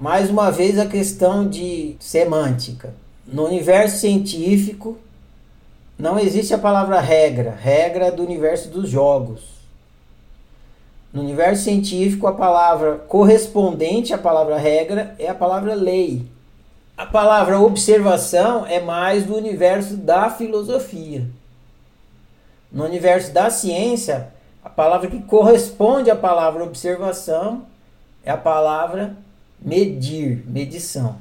mais uma vez a questão de semântica. No universo científico não existe a palavra regra, regra do universo dos jogos. No universo científico, a palavra correspondente à palavra regra é a palavra lei. A palavra observação é mais do universo da filosofia. No universo da ciência, a palavra que corresponde à palavra observação é a palavra medir, medição.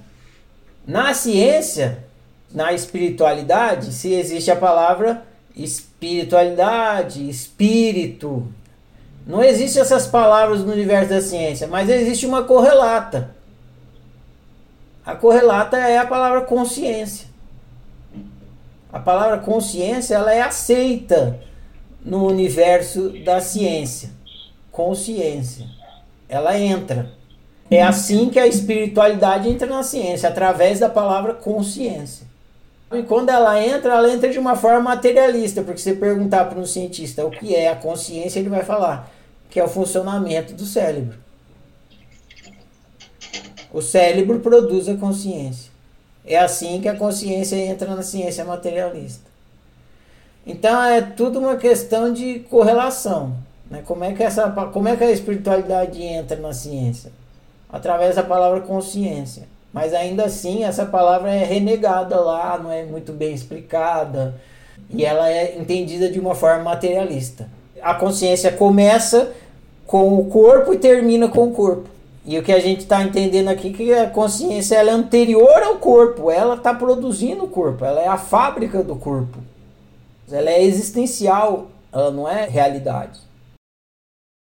Na ciência, na espiritualidade, se existe a palavra espiritualidade, espírito. Não existem essas palavras no universo da ciência, mas existe uma correlata. A correlata é a palavra consciência. A palavra consciência ela é aceita no universo da ciência. Consciência. Ela entra. É assim que a espiritualidade entra na ciência, através da palavra consciência. E quando ela entra, ela entra de uma forma materialista, porque se perguntar para um cientista o que é a consciência, ele vai falar que é o funcionamento do cérebro. O cérebro produz a consciência. É assim que a consciência entra na ciência materialista. Então é tudo uma questão de correlação. Né? Como, é que essa, como é que a espiritualidade entra na ciência? Através da palavra consciência. Mas ainda assim, essa palavra é renegada lá, não é muito bem explicada. E ela é entendida de uma forma materialista. A consciência começa com o corpo e termina com o corpo. E o que a gente está entendendo aqui é que a consciência ela é anterior ao corpo, ela está produzindo o corpo, ela é a fábrica do corpo. Ela é existencial, ela não é realidade.